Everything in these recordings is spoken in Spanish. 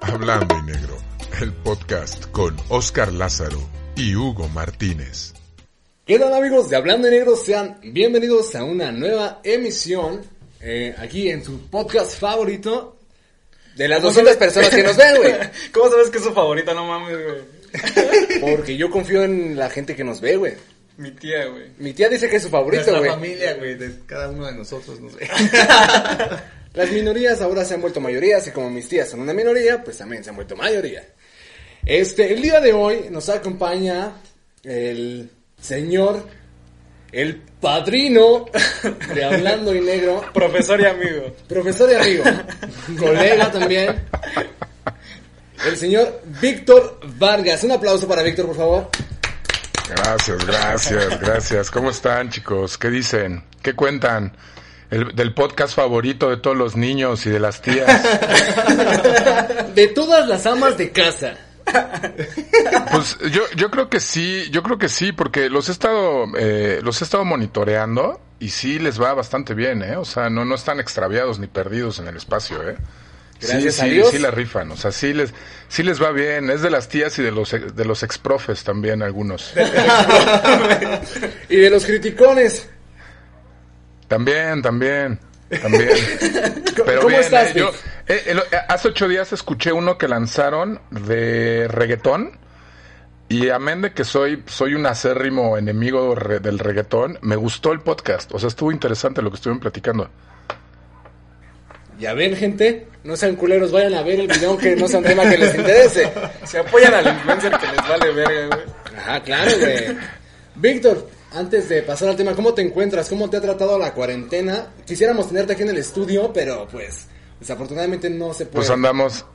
Hablando en negro, el podcast con Oscar Lázaro y Hugo Martínez. ¿Qué tal amigos de Hablando en Negro? Sean bienvenidos a una nueva emisión eh, aquí en su podcast favorito de las 200 personas que nos ven, güey. ¿Cómo sabes que es su favorita? No mames, güey. Porque yo confío en la gente que nos ve, güey. Mi tía, güey. Mi tía dice que es su favorito, güey. La familia, güey, de cada uno de nosotros, no sé. Las minorías ahora se han vuelto mayorías y como mis tías son una minoría, pues también se han vuelto mayoría. Este, el día de hoy nos acompaña el señor, el padrino de Hablando y Negro. Profesor y amigo. Profesor y amigo. Colega también. El señor Víctor Vargas. Un aplauso para Víctor, por favor. Gracias, gracias, gracias. ¿Cómo están, chicos? ¿Qué dicen? ¿Qué cuentan? El, del podcast favorito de todos los niños y de las tías. de todas las amas de casa. Pues yo, yo creo que sí, yo creo que sí, porque los he estado, eh, los he estado monitoreando y sí les va bastante bien, ¿eh? O sea, no, no están extraviados ni perdidos en el espacio, ¿eh? Gracias sí, a sí, Dios. sí la rifan, o sea, sí les, sí les va bien. Es de las tías y de los, de los exprofes también algunos. y de los criticones. También, también, también. Pero ¿Cómo bien, estás, eh, yo, eh, el- eh, hace ocho días escuché uno que lanzaron de reggaetón. Y amén de que soy, soy un acérrimo enemigo re- del reggaetón, me gustó el podcast. O sea, estuvo interesante lo que estuvieron platicando. Ya ven, gente, no sean culeros, vayan a ver el video aunque no sea un tema que les interese. Se apoyan al influencer que les vale verga, güey. Ajá, claro, güey. Víctor, antes de pasar al tema, ¿cómo te encuentras? ¿Cómo te ha tratado la cuarentena? Quisiéramos tenerte aquí en el estudio, pero pues desafortunadamente no se puede. Pues andamos,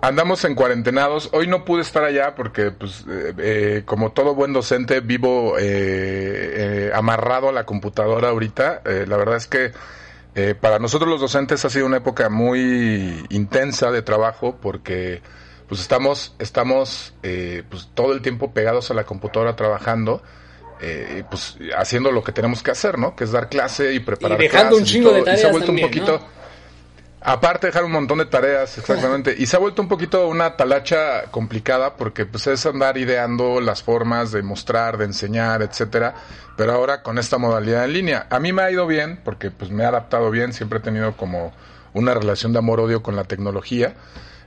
andamos en cuarentenados. Hoy no pude estar allá porque, pues, eh, eh, como todo buen docente, vivo eh, eh, amarrado a la computadora ahorita. Eh, la verdad es que para nosotros los docentes ha sido una época muy intensa de trabajo porque, pues, estamos, estamos, pues, todo el tiempo pegados a la computadora trabajando. Eh, pues haciendo lo que tenemos que hacer, ¿no? Que es dar clase y preparar Y dejando un clases y chingo de todo. Y se ha tareas vuelto también, un poquito ¿no? Aparte de dejar un montón de tareas, exactamente. Y se ha vuelto un poquito una talacha complicada porque pues es andar ideando las formas de mostrar, de enseñar, etcétera. Pero ahora con esta modalidad en línea. A mí me ha ido bien porque pues me he adaptado bien, siempre he tenido como una relación de amor-odio con la tecnología.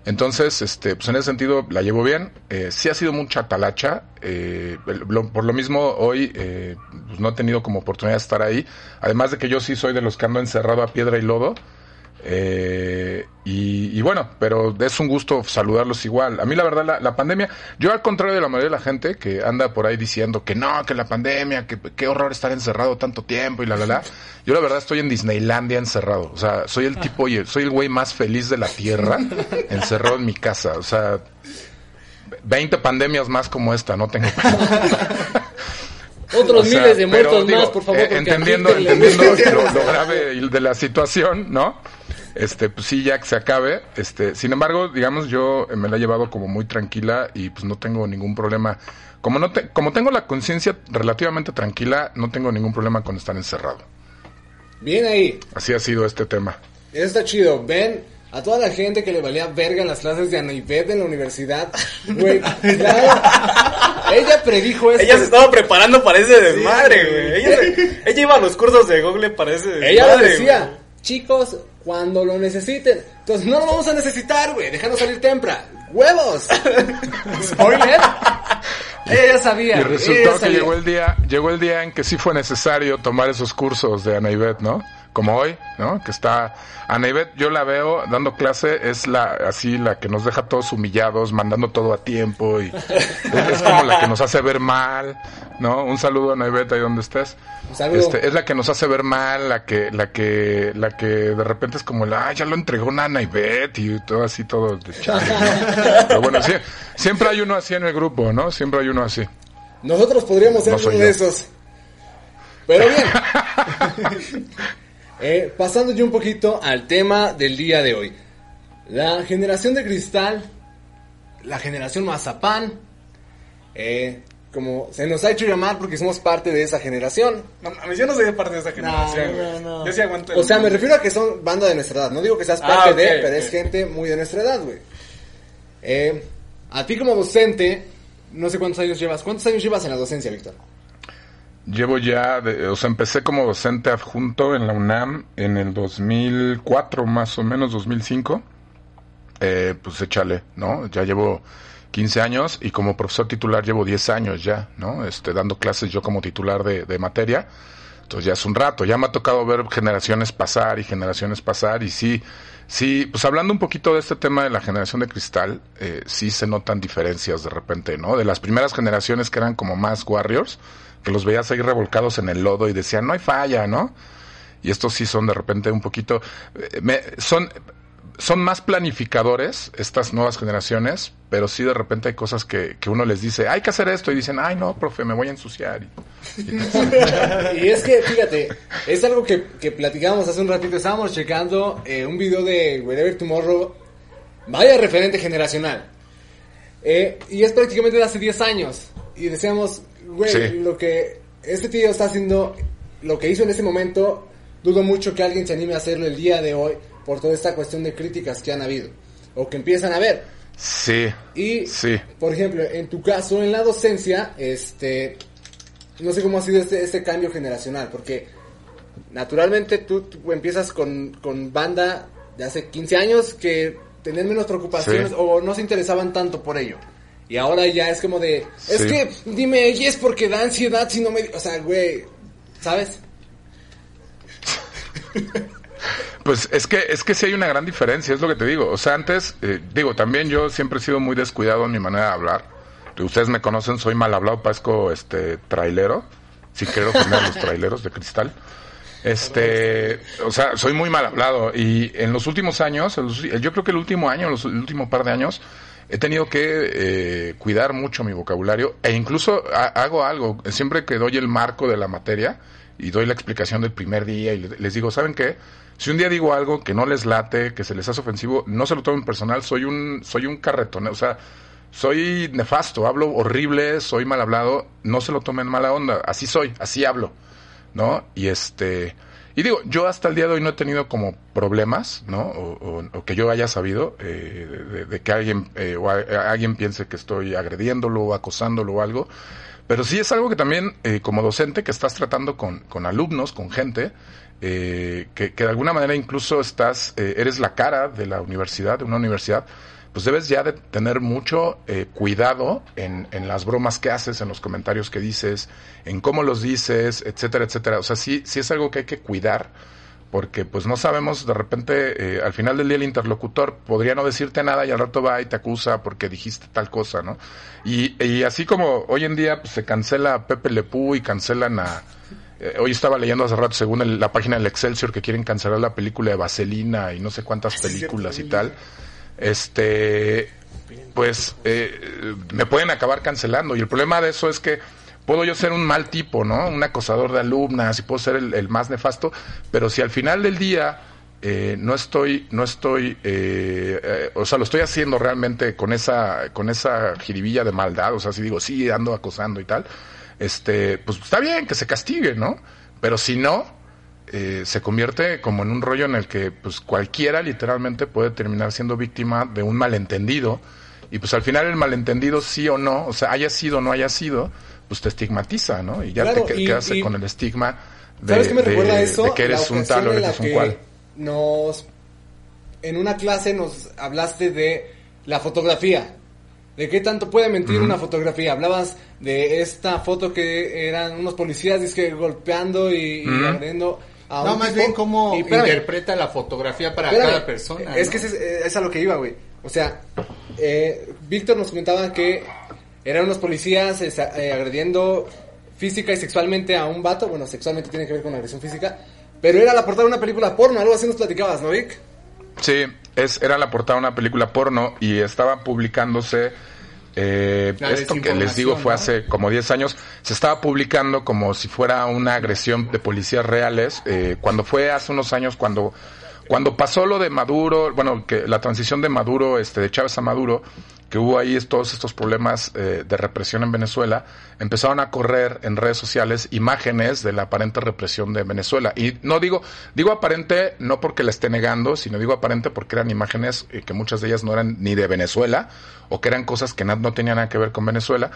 Entonces, este, pues en ese sentido la llevo bien. Eh, sí ha sido mucha talacha. eh, lo- por lo mismo, hoy eh, pues no he tenido como oportunidad de estar ahí. Además de que yo sí soy de los que ando encerrado a piedra y lodo. Eh, y, y bueno, pero es un gusto saludarlos igual. A mí la verdad la, la pandemia, yo al contrario de la mayoría de la gente que anda por ahí diciendo que no, que la pandemia, que qué horror estar encerrado tanto tiempo y la la la. Yo la verdad estoy en Disneylandia encerrado. O sea, soy el tipo, soy el güey más feliz de la tierra encerrado en mi casa. O sea, 20 pandemias más como esta, no tengo. Otros O sea, miles de pero muertos digo, más, por favor. eh, entendiendo, entendiendo lo, lo grave de la situación, ¿no? Este, pues sí, ya que se acabe. Este, sin embargo, digamos, yo eh, me la he llevado como muy tranquila y pues no tengo ningún problema. Como no te- como tengo la conciencia relativamente tranquila, no tengo ningún problema con estar encerrado. Bien ahí. Así ha sido este tema. Eso está chido. Ven a toda la gente que le valía verga en las clases de Anaibet en la universidad. Güey, claro. Ella predijo esto. Ella se estaba preparando para ese desmadre, güey. Ella, ella iba a los cursos de Google para ese desmadre. Ella lo decía, chicos, cuando lo necesiten. Entonces no lo vamos a necesitar, güey. Déjanos salir temprano. ¡Huevos! Spoiler. Ella ya sabía. Y resultó que sabía. llegó el día, llegó el día en que sí fue necesario tomar esos cursos de Anaibet, ¿no? Como hoy, ¿no? Que está Ana Ivette, yo la veo dando clase, es la así la que nos deja todos humillados, mandando todo a tiempo y es como la que nos hace ver mal, ¿no? Un saludo a Ana Ivette ahí donde estés. Este, es la que nos hace ver mal, la que la que la que de repente es como la, ah, ya lo entregó una Ana Ivette y todo así todo de chale. Pero bueno, sí, siempre hay uno así en el grupo, ¿no? Siempre hay uno así. Nosotros podríamos ser No uno de esos. Pero bien. Eh, pasando yo un poquito al tema del día de hoy. La generación de cristal, la generación mazapán, eh, como se nos ha hecho llamar porque somos parte de esa generación. No yo no soy parte de esa generación, no. Yo sí aguanto. el- O sea, me refiero a que son banda de nuestra edad. No digo que seas Ah, parte ok, de, pero es gente muy de nuestra edad, güey. Eh, a ti como docente, no sé cuántos años llevas. ¿Cuántos años llevas en la docencia, Víctor? Llevo ya, de- o sea, empecé como docente adjunto en la UNAM en el 2004, más o menos, 2005. Eh, pues échale, ¿no? Ya llevo 15 años y como profesor titular llevo 10 años ya, ¿no? Este, dando clases yo como titular de, de materia. Entonces ya es un rato, ya me ha tocado ver generaciones pasar y generaciones pasar y sí, sí, pues hablando un poquito de este tema de la generación de cristal, eh, sí se notan diferencias de repente, ¿no? De las primeras generaciones que eran como más warriors, que los veías ahí revolcados en el lodo y decían, no hay falla, ¿no? Y estos sí son de repente un poquito, eh, me- son, son más planificadores estas nuevas generaciones, pero sí de repente hay cosas que, que uno les dice, hay que hacer esto, y dicen, ay no, profe, me voy a ensuciar. Y- es que, fíjate, es algo que, que platicábamos hace un ratito. Estábamos checando eh, un video de Wherever Tomorrow. Vaya referente generacional. Eh, y es prácticamente de hace 10 años. Y decíamos, güey, Sí. lo que este tío está haciendo, lo que hizo en ese momento, dudo mucho que alguien se anime a hacerlo el día de hoy por toda esta cuestión de críticas que han habido. O que empiezan a haber. Sí, Y, sí. por ejemplo, en tu caso, en la docencia, este, no sé cómo ha sido este, este cambio generacional, porque naturalmente tú, tú empiezas con, con banda de hace 15 años que tenían menos preocupaciones Sí. o no se interesaban tanto por ello. Y ahora ya es como de, es Sí. que, dime, y es porque da ansiedad si no me... O sea, güey, ¿sabes? Pues es que es que sí hay una gran diferencia, es lo que te digo. O sea, antes, eh, digo, también yo siempre he sido muy descuidado en mi manera de hablar. Ustedes me conocen, soy mal hablado, parezco este trailero, sin querer ofender los traileros de cristal. Este, o sea, soy muy mal hablado y en los últimos años, yo creo que el último año, los, el último par de años, he tenido que eh, cuidar mucho mi vocabulario e incluso ha- hago algo, siempre que doy el marco de la materia y doy la explicación del primer día y le- les digo, ¿saben qué? Si un día digo algo que no les late, que se les hace ofensivo, no se lo tomen personal, soy un, soy un carretón, o sea, soy nefasto, hablo horrible, soy mal hablado, no se lo tomen mala onda, así soy, así hablo, ¿no? Y este, y digo, yo hasta el día de hoy no he tenido como problemas, ¿no? O, o- que yo haya sabido eh, de que alguien, eh, o a- alguien piense que estoy agrediéndolo o acosándolo o algo. Pero sí es algo que también, eh, como docente, que estás tratando con, con alumnos, con gente, eh, que, que de alguna manera incluso estás, eh, eres la cara de la universidad, de una universidad, pues debes ya de tener mucho eh, cuidado en, en las bromas que haces, en los comentarios que dices, en cómo los dices, etcétera, etcétera. O sea, sí, sí es algo que hay que cuidar, porque pues no sabemos, de repente, eh, al final del día el interlocutor podría no decirte nada y al rato va y te acusa porque dijiste tal cosa, ¿no? Y, y así como hoy en día pues, se cancela a Pepe Lepú y cancelan a... eh, hoy estaba leyendo hace rato, según el- la página del Excelsior, que quieren cancelar la película de Vaselina y no sé cuántas películas y tal. Este, pues eh, me pueden acabar cancelando. Y el problema de eso es que puedo yo ser un mal tipo, ¿no? Un acosador de alumnas y puedo ser el, más nefasto, pero si al final del día eh, no estoy, no estoy, eh, eh, o sea, lo estoy haciendo realmente con esa, con esa jiribilla de maldad, o sea, si digo, sí, ando acosando y tal, este, pues está bien que se castigue, ¿no? Pero si no, eh, se convierte como en un rollo en el que pues cualquiera literalmente puede terminar siendo víctima de un malentendido y pues al final el malentendido sí o no, o sea, haya sido o no haya sido, pues te estigmatiza, ¿no? Y ya Claro, te y- quedas y- con el estigma de, ¿Sabes qué me de- recuerda eso? de que eres un tal o eres un cual. Nos, en una clase nos hablaste de la fotografía. ¿De qué tanto puede mentir una fotografía? Hablabas de esta foto que eran unos policías dizque golpeando y, y Ujú. agrediendo a No, un más tipo- bien cómo interpreta la fotografía para espérame, cada persona. Es ¿no? que es, eh, es a lo que iba, güey. O sea, eh, Víctor nos comentaba que eran unos policías esa- eh, agrediendo física y sexualmente a un vato. Bueno, sexualmente tiene que ver con agresión física. Pero era la portada de una película porno, algo así nos platicabas, ¿no, Vic? Sí, es, era la portada de una película porno y estaba publicándose. Eh, esto que les digo fue hace como 10 años. Se estaba publicando como si fuera una agresión de policías reales. eh, cuando fue hace unos años, cuando, cuando pasó lo de Maduro, bueno, que la transición de Maduro, este, de Chávez a Maduro, que hubo ahí todos estos problemas eh, de represión en Venezuela, empezaron a correr en redes sociales imágenes de la aparente represión de Venezuela. Y no digo, digo aparente no porque la esté negando, sino digo aparente porque eran imágenes eh, que muchas de ellas no eran ni de Venezuela, o que eran cosas que na- no tenían nada que ver con Venezuela.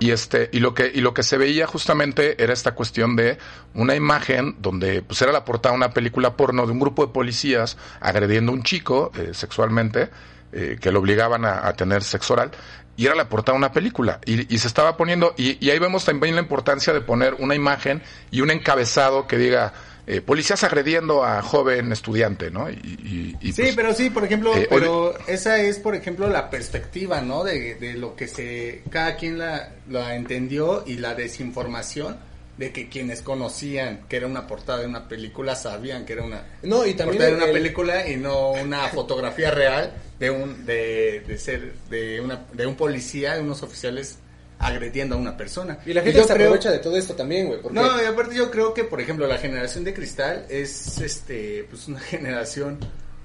Y este, y lo que, y lo que se veía justamente era esta cuestión de una imagen donde pues era la portada de una película porno de un grupo de policías agrediendo a un chico eh, sexualmente, eh, que lo obligaban a, a tener sexo oral, y era la portada de una película. Y, y se estaba poniendo, y, y ahí vemos también la importancia de poner una imagen y un encabezado que diga, eh, policías agrediendo a joven estudiante, ¿no? Y, y- y, Sí, pues, pero sí, por ejemplo, eh, pero esa es, por ejemplo, la perspectiva, ¿no? De, de lo que se, cada quien la, la entendió y la desinformación de que quienes conocían que era una portada de una película sabían que era una No, y también portada de una el- película y no una fotografía real de un, de, de ser, de una, de un policía, de unos oficiales agrediendo a una persona. Y la gente se creo- aprovecha de todo esto también, güey. porque- no, y aparte yo creo que, por ejemplo, la generación de cristal es, este, pues una generación,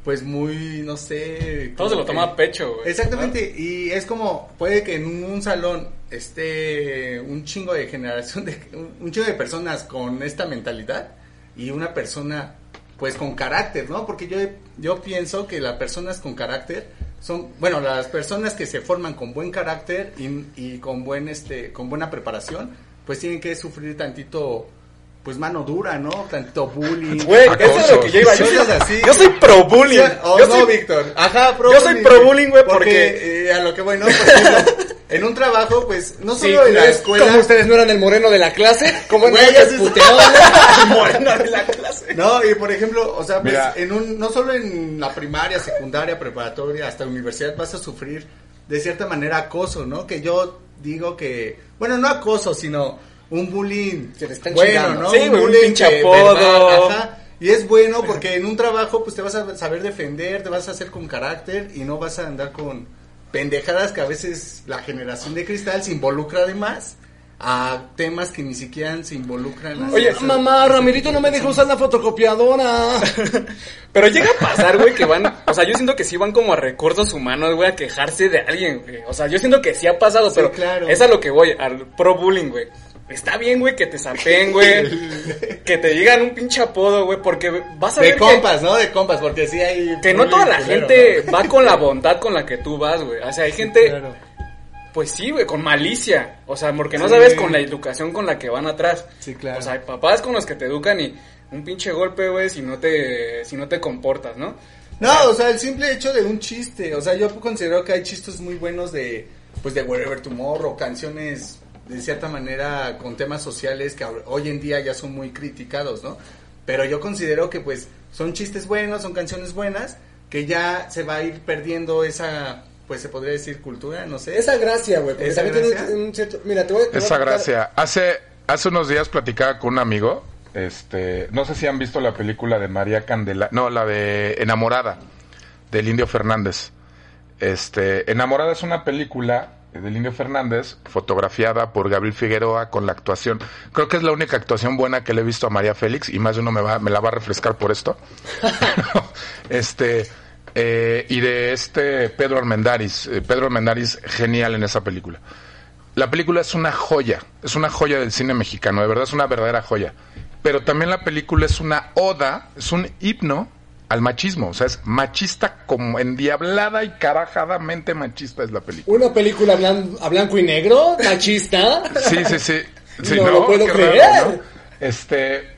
pues muy, no sé. Todo se lo toma a pecho, güey. Exactamente, y es como, puede que en un salón esté un chingo de generación, de, un- un chingo de personas con esta mentalidad y una persona, pues con carácter, ¿no? Porque yo, yo pienso que las personas con carácter son, bueno, las personas que se forman con buen carácter y, y con buen, este, con buena preparación, pues tienen que sufrir tantito, pues mano dura, ¿no? Tantito bullying. Güey, eso es lo que yo iba. Yo soy, Cosas así. yo soy pro bullying. O yo no, soy, Víctor. Ajá, pro yo soy pro bullying, güey, porque- porque eh, a lo que voy, ¿no? Ejemplo, en un trabajo, pues, no Sí, solo en la ¿Ves escuela. ¿Cómo ustedes no eran el moreno de la clase? ¿Cómo Güey, no se se- puteaban? moreno de la clase. No, y por ejemplo, o sea, pues, Mira. en un, no solo en la primaria, secundaria, preparatoria, hasta universidad vas a sufrir de cierta manera acoso, ¿no? Que yo digo que, bueno, no acoso, sino un bullying Que te están bueno, chingando. ¿no? Sí, un bullying pinche de apodo. ajá. Y es bueno porque en un trabajo pues te vas a saber defender, te vas a hacer con carácter y no vas a andar con pendejadas que a veces la generación de cristal se involucra además a temas que ni siquiera se involucran. Oye, Mamá, Ramirito no me dejó usar la fotocopiadora. Pero llega a pasar, güey, que van, o sea, yo siento que sí van como a recursos humanos, güey, a quejarse de alguien, güey. O sea, yo siento que sí ha pasado, Sí, pero claro. es a lo que voy, al pro bullying, güey. Está bien, güey, que te sapen, güey, que te digan un pinche apodo, güey, porque vas a De ver que- compas, ¿no? De compas, porque sí hay... que, no toda la culero, gente ¿no? va con la bondad con la que tú vas, güey. O sea, hay gente, Claro. pues sí, güey, con malicia. O sea, porque no Sí. sabes con la educación con la que van atrás. Sí, claro. O sea, hay papás con los que te educan y un pinche golpe, güey, si no te, si no te comportas, ¿no? No, o sea, el simple hecho de un chiste. O sea, yo considero que hay chistes muy buenos de, pues, de Wherever Tomorrow, canciones de cierta manera con temas sociales que hoy en día ya son muy criticados, ¿no? Pero yo considero que, pues, son chistes buenos, son canciones buenas, que ya se va a ir perdiendo esa, pues, se podría decir cultura, no sé. Esa gracia, güey. Porque Esa también tiene gracia. un, un cierto. Mira, te voy, te voy a Esa gracia. Hace, hace unos días platicaba con un amigo. Este, no sé si han visto la película de María Candela, no, la de Enamorada, del Indio Fernández. Este, Enamorada es una película del Indio Fernández, fotografiada por Gabriel Figueroa con la actuación. Creo que es la única actuación buena que le he visto a María Félix y más de uno me, va, me la va a refrescar por esto. este, eh, y de este Pedro Armendáriz. Eh, Pedro Armendáriz, genial en esa película. La película es una joya, es una joya del cine mexicano, de verdad es una verdadera joya. Pero también la película es una oda, es un himno al machismo, o sea, es machista como endiablada y carajadamente machista es la película. Una película blan- a blanco y negro, machista. Sí, sí, sí. Sí, No lo puedo creer. raro, ¿no? Este,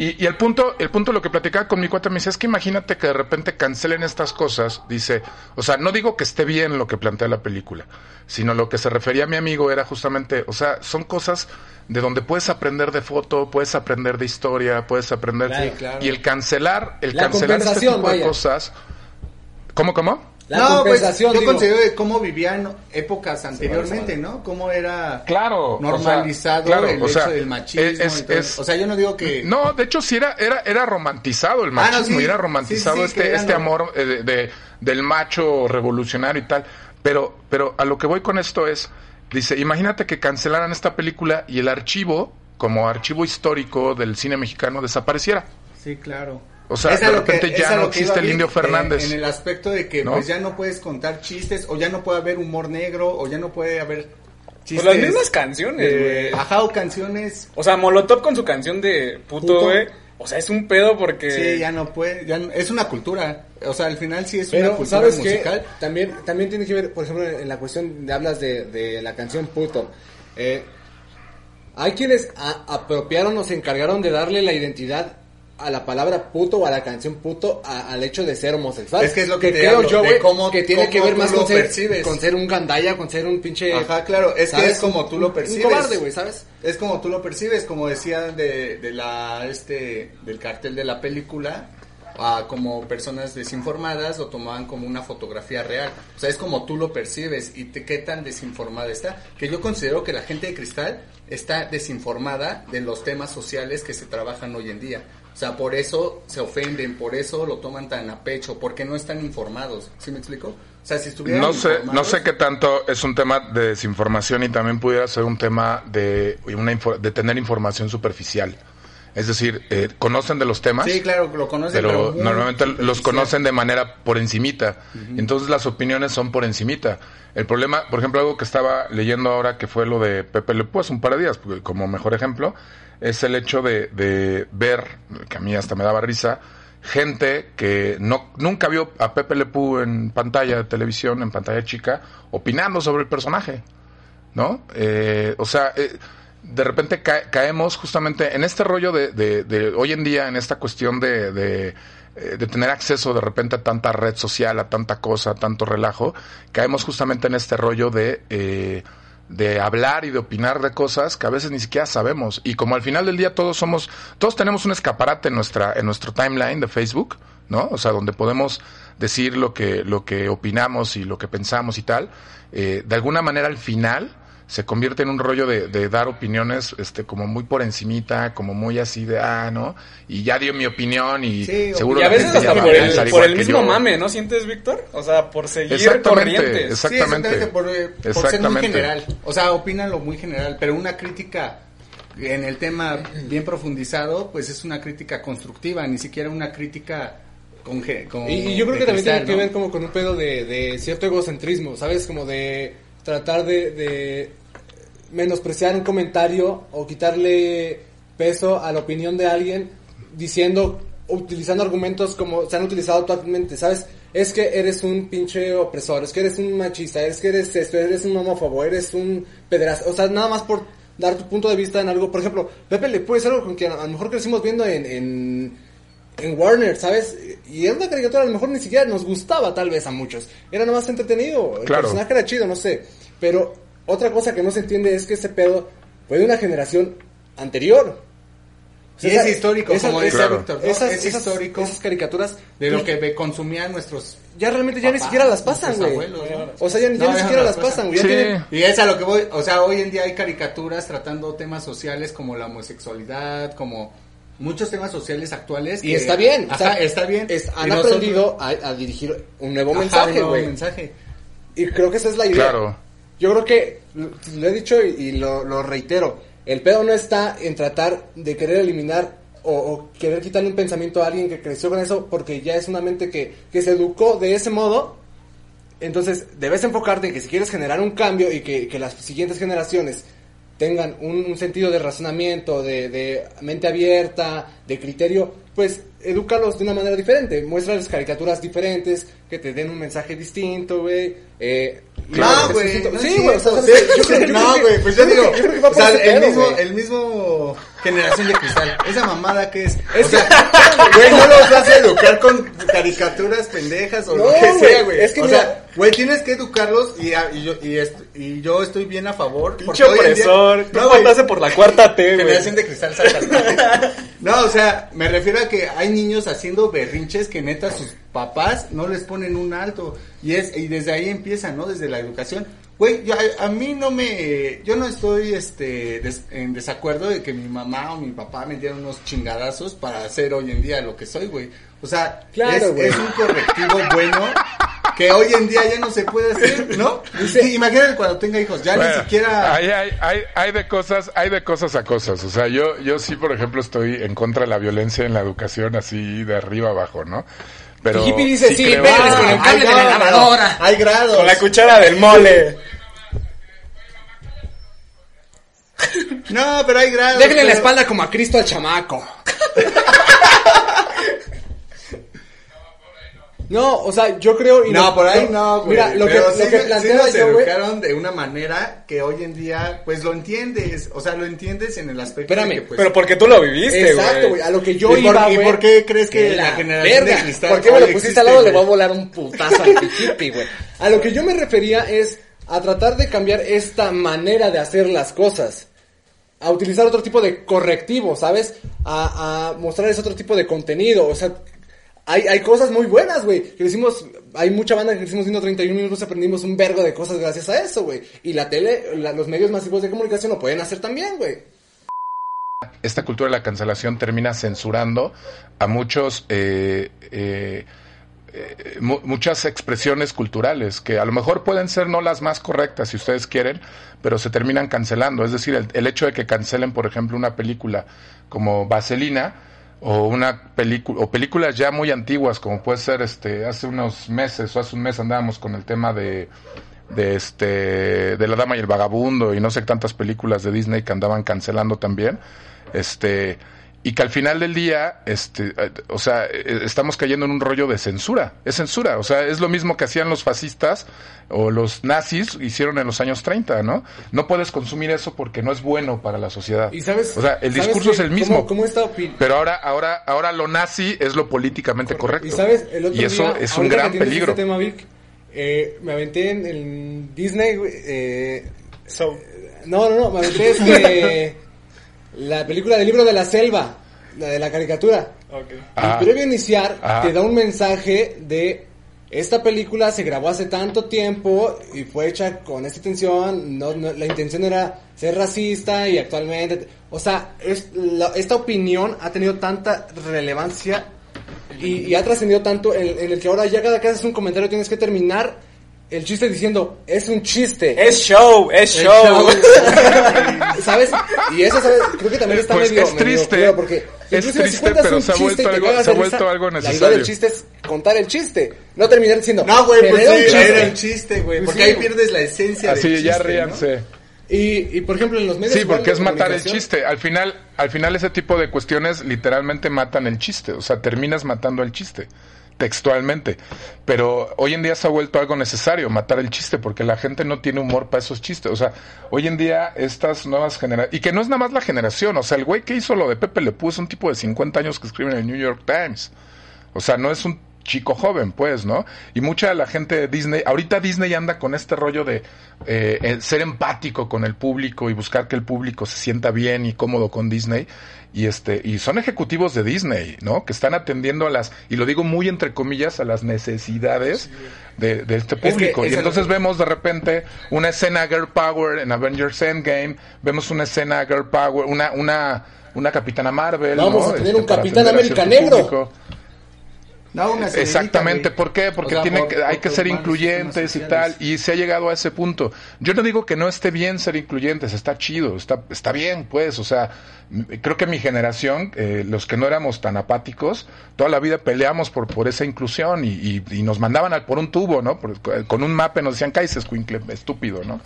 Y, y el punto, el punto, lo que platicaba con mi cuate me dice, es que imagínate que de repente cancelen estas cosas, dice, o sea, no digo que esté bien lo que plantea la película, sino lo que se refería a mi amigo era justamente, o sea, son cosas de donde puedes aprender de foto, puedes aprender de historia, puedes aprender, Sí, claro. y el cancelar, el La cancelar este tipo de cosas, ¿cómo, cómo? La no, pues compensación, yo digo. considero de cómo vivían épocas anteriormente, ¿no? Cómo era Claro, o sea, normalizado claro, el o sea, hecho del machismo. es- y todo. es- o sea, yo no digo que... No, de hecho sí era, era, era romantizado el Ah, no, machismo, sí. y era romantizado Sí, sí, este, este no- amor eh, de, de- del macho revolucionario y tal. Pero, pero a lo que voy con esto es, dice, imagínate que cancelaran esta película y el archivo, como archivo histórico del cine mexicano, desapareciera. Sí, claro. O sea, de que- repente ya no existe el a Indio Fernández. en el aspecto de que ¿No? pues ya no puedes contar chistes o ya no puede haber humor negro o ya no puede haber Pues chistes. las mismas canciones, güey. ajá, o canciones. O sea, Molotov con su canción de puto, güey. O sea, es un pedo porque... Sí, ya no puede, ya no- es una cultura. O sea, al final sí es una cultura ¿sabes qué? musical. También, también tiene que ver, por ejemplo, en la cuestión de hablas de, de la canción Puto. Eh, hay quienes a- apropiaron o se encargaron de darle la identidad a la palabra puto o a la canción puto a- al hecho de ser homosexual. Es que es lo que te creo hablo, yo, güey, que tiene cómo que ver más con ser, percibes. con ser un gandalla, con ser un pinche... Ajá, claro, es que es como tú lo percibes. Un cobarde, güey, ¿sabes? Es como tú lo percibes, como decía de, de la este del cartel de la película, a como personas desinformadas lo tomaban como una fotografía real. O sea, es como tú lo percibes y te, qué tan desinformada está. Que yo considero que la gente de cristal está desinformada de los temas sociales que se trabajan hoy en día. O sea, por eso se ofenden, por eso lo toman tan a pecho, porque no están informados. ¿Sí me explico? O sea, si estuvieran No sé, no sé qué tanto es un tema de desinformación y también pudiera ser un tema de, una de tener información superficial. Es decir, eh, conocen de los temas, Sí, claro, lo conocen, pero, normalmente los conocen de manera por encimita. Entonces las opiniones son por encimita. El problema, por ejemplo, algo que estaba leyendo ahora que fue lo de Pepe Le hace un par de días, porque como mejor ejemplo, es el hecho de, de ver, que a mí hasta me daba risa, gente que no nunca vio a Pepe Le Pew en pantalla de televisión, en pantalla chica, opinando sobre el personaje. ¿no? Eh, o sea, eh, de repente ca- caemos justamente en este rollo de, de- de hoy en día, en esta cuestión de, de, eh, de tener acceso de repente a tanta red social, a tanta cosa, a tanto relajo, caemos justamente en este rollo de... eh, de hablar y de opinar de cosas que a veces ni siquiera sabemos. Y como al final del día todos somos todos tenemos un escaparate en nuestra en nuestro timeline de Facebook no o sea donde podemos decir lo que lo que opinamos y lo que pensamos y tal. Eh, de alguna manera al final se convierte en un rollo de, de dar opiniones este como muy por encimita como muy así de ah no y ya dio mi opinión y Sí, seguro Y a la veces hasta por el, por el mismo yo. mame, ¿no sientes, Víctor? O sea, por seguir Exactamente, corrientes. exacto. Sí, exactamente, por, eh, por ser muy Exactamente. general. O sea, opinan lo muy general, pero una crítica en el tema bien profundizado, pues es una crítica constructiva, ni siquiera una crítica con... Y, y yo creo que también cristal, tiene que ¿no? ver como con un pedo de, de cierto egocentrismo, ¿sabes? Como de tratar de, de menospreciar un comentario o quitarle peso a la opinión de alguien diciendo, utilizando argumentos como se han utilizado actualmente, ¿sabes? Es que eres un pinche opresor, es que eres un machista, es que eres esto, eres un homófobo, eres un pederasta, o sea, nada más por dar tu punto de vista en algo, por ejemplo, Pepe Le Pew es algo con que a lo mejor crecimos viendo en, en en Warner, ¿sabes? Y era una caricatura, a lo mejor ni siquiera nos gustaba tal vez a muchos. Era nomás entretenido, el Claro. personaje era chido, no sé. Pero otra cosa que no se entiende es que ese pedo fue de una generación anterior. Y es histórico, como decía. Víctor, ¿no? esas, es esas- histórico Esas caricaturas de lo que consumían nuestros... ya realmente ya ni siquiera las pasan, güey. O sea, ya, ya No, ni ya siquiera no las pasan, güey. Ya Sí. tienen- Y es a lo que voy, o sea, hoy en día hay caricaturas tratando temas sociales como la homosexualidad, como muchos temas sociales actuales. Y que- está bien, o Ajá, sea, está bien. es- Y han nosotros- aprendido a, a dirigir un nuevo Ajá, mensaje, güey. mensaje. Y creo que esa es la idea. Claro. Yo creo que, lo he dicho y, lo, reitero, el pedo no está en tratar de querer eliminar o, o querer quitarle un pensamiento a alguien que creció con eso porque ya es una mente que, que se educó de ese modo. Entonces, debes enfocarte en que si quieres generar un cambio y que, que las siguientes generaciones tengan un, sentido de razonamiento, de mente abierta, de criterio, pues edúcalos de una manera diferente, muéstrales caricaturas diferentes, que te den un mensaje distinto, güey, eh, No, güey. No sí, güey, o sea, No, güey, pues yo digo. que O sea, el pedo, mismo, el mismo generación de cristal. Esa mamada que es. O sea, güey, no los vas a educar con caricaturas pendejas o No, lo que sea, güey, es que o mira- sea, güey, tienes que educarlos y, a- y yo, y, est- y yo estoy bien a favor. Pinche día- opresor. Tú No, votaste por la cuarta T, güey. Generación de cristal, sácalo. No, o sea, me refiero a que hay niños haciendo berrinches que neta sus papás no les ponen un alto. Y es y desde ahí empieza, ¿no? Desde la educación. Güey, yo- a, a mí no me... Yo no estoy este des- en desacuerdo de que mi mamá o mi papá me dieran unos chingadazos para ser hoy en día lo que soy, güey. O sea, Claro, es un correctivo bueno que hoy en día ya no se puede hacer, ¿no? Sí, imagínate cuando tenga hijos, ya Bueno, ni siquiera... Hay, hay, hay, de cosas, hay de cosas a cosas. O sea, yo, yo sí, por ejemplo, estoy en contra de la violencia en la educación así de arriba abajo, ¿no? Pero Y Hippie dice, sí, pégales con el cable de la lavadora. Hay grados. Con la cuchara del mole. No, pero hay grados. Déjenle la espalda como a Cristo al chamaco. No, o sea, yo creo... y No, por ahí yo- no, güey. Mira, lo que, Pero lo sí, que sí nos yo, güey... educaron de una manera que hoy en día, pues lo entiendes. O sea, lo entiendes en el aspecto Espérame, de que, pues, Pero porque tú lo viviste, Exacto, güey. A lo que yo ¿Y por- iba, y güey. por qué crees que de la generación de cristal ¿Por qué me lo pusiste existe, al lado? Le güey? voy a volar un putazo al pichipi, güey. A lo que yo me refería es a tratar de cambiar esta manera de hacer las cosas. A utilizar otro tipo de correctivo, ¿sabes? A, a mostrarles otro tipo de contenido. O sea, hay, hay cosas muy buenas, güey. Que decimos, hay mucha banda que decimos viendo 31 minutos aprendimos un vergo de cosas gracias a eso, güey. Y la tele, los medios masivos de comunicación lo pueden hacer también, güey. esta cultura de la cancelación termina censurando a muchos eh, eh, eh, mu- muchas expresiones culturales que a lo mejor pueden ser no las más correctas si ustedes quieren, pero se terminan cancelando. Es decir, el, el hecho de que cancelen, por ejemplo, una película como Vaselina o una película o películas ya muy antiguas como puede ser este hace unos meses o hace un mes andábamos con el tema de de este de la dama y el vagabundo y no sé tantas películas de Disney que andaban cancelando también este y que al final del día este eh, o sea eh, estamos cayendo en un rollo de censura es censura o sea es lo mismo que hacían los fascistas o los nazis hicieron en los años 30 no no puedes consumir eso porque no es bueno para la sociedad. Y sabes, o sea el ¿sabes discurso es el mismo. Pero ahora ahora ahora lo nazi es lo políticamente correcto. Y sabes, el otro Y eso día, es un gran peligro. tema, Vic, eh, me aventé en, en Disney, güey, eh, So, no, no, no, me aventé este, la película del libro de la selva, la de la caricatura. ok. Ah. Y previo a iniciar, Ah. te da un mensaje de esta película se grabó hace tanto tiempo y fue hecha con esta intención. No, no- la intención era ser racista y actualmente, o sea, es, la- esta opinión ha tenido tanta relevancia y, y ha trascendido tanto en, en el que ahora ya cada que haces un comentario tienes que terminar el chiste diciendo es un chiste. Es show, es show. show. ¿Sabes? Y eso, ¿sabes? Creo que también está Pues medio, es triste, porque es si triste, cuentas pero un se ha chiste vuelto y te algo- cagas se ha vuelto algo La idea necesario. del chiste es contar el chiste, no terminar diciendo No, güey, "Me pues dio sí, un chiste". era un chiste, güey. Pues Porque sí. ahí pierdes la esencia así del ya chiste, ¿no? ríanse Y, y por ejemplo en los medios Sí, porque es matar el chiste. Al final, al final ese tipo de cuestiones literalmente matan el chiste. O sea, terminas matando el chiste textualmente. Pero hoy en día se ha vuelto algo necesario matar el chiste porque la gente no tiene humor para esos chistes. O sea, hoy en día estas nuevas generaciones... Y que no es nada más la generación. O sea, el güey que hizo lo de Pepe Le Pew es un tipo de 50 años que escribe en el New York Times. O sea, no es un chico joven, pues, ¿no? Y mucha de la gente de Disney, ahorita Disney anda con este rollo de eh, ser empático con el público y buscar que el público se sienta bien y cómodo con Disney. Y este, y son ejecutivos de Disney, ¿no? Que están atendiendo a las, y lo digo muy entre comillas, a las necesidades de, de este que público. y entonces vemos de repente una escena Girl Power en Avengers Endgame, vemos una escena Girl Power, una, una, una Capitana Marvel. Vamos ¿no? a tener Este, un Capitán América negro. público. No, una serenita, Exactamente. ¿por qué? Porque O sea, tiene por- que, hay por que ser incluyentes y tal, y se ha llegado a ese punto. Yo no digo que no esté bien ser incluyentes, está chido, está, está bien, pues, o sea, creo que mi generación, eh, los que no éramos tan apáticos, toda la vida peleamos por, por esa inclusión y, y- y nos mandaban al, por un tubo, ¿no? Por- con un mape nos decían, cállese, escuincle, estúpido, ¿no?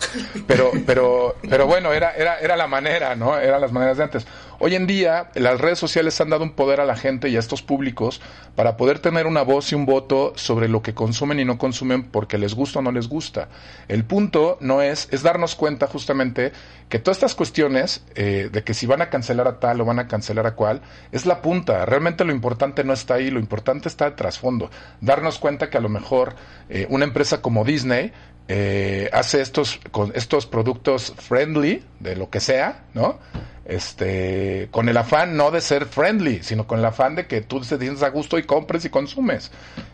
Pero, pero, pero bueno, era, era, era la manera, ¿no? Eran las maneras de antes. Hoy en día, las redes sociales han dado un poder a la gente y a estos públicos para poder tener una voz y un voto sobre lo que consumen y no consumen porque les gusta o no les gusta. El punto no es, es darnos cuenta justamente que todas estas cuestiones eh, de que si van a cancelar a tal o van a cancelar a cual, es la punta. Realmente lo importante no está ahí, lo importante está de trasfondo. Darnos cuenta que a lo mejor eh, una empresa como Disney eh, hace estos, con estos productos friendly, de lo que sea, ¿no? Este, con el afán no de ser friendly, sino con el afán de que tú te sientes a gusto y compres y consumes,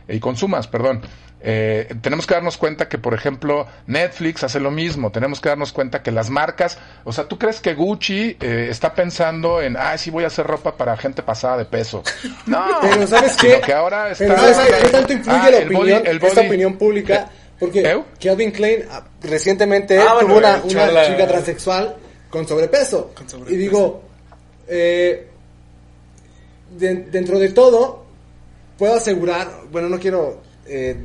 y consumas, perdón. Eh, tenemos que darnos cuenta que, por ejemplo, Netflix hace lo mismo. Tenemos que darnos cuenta que las marcas, o sea, ¿tú crees que Gucci eh, está pensando en, ah, sí voy a hacer ropa para gente pasada de peso? No, Pero ¿sabes qué? que ahora está... Pero ¿sabes qué tanto influye Ah, la el opinión, body- el esta body- opinión pública? Porque ¿Eu? Calvin Klein ah, recientemente Ah, tuvo bueno, una, echó una chica transexual con sobrepeso. Con sobrepeso. Y digo, eh, de- dentro de todo, puedo asegurar, bueno, no quiero... eh,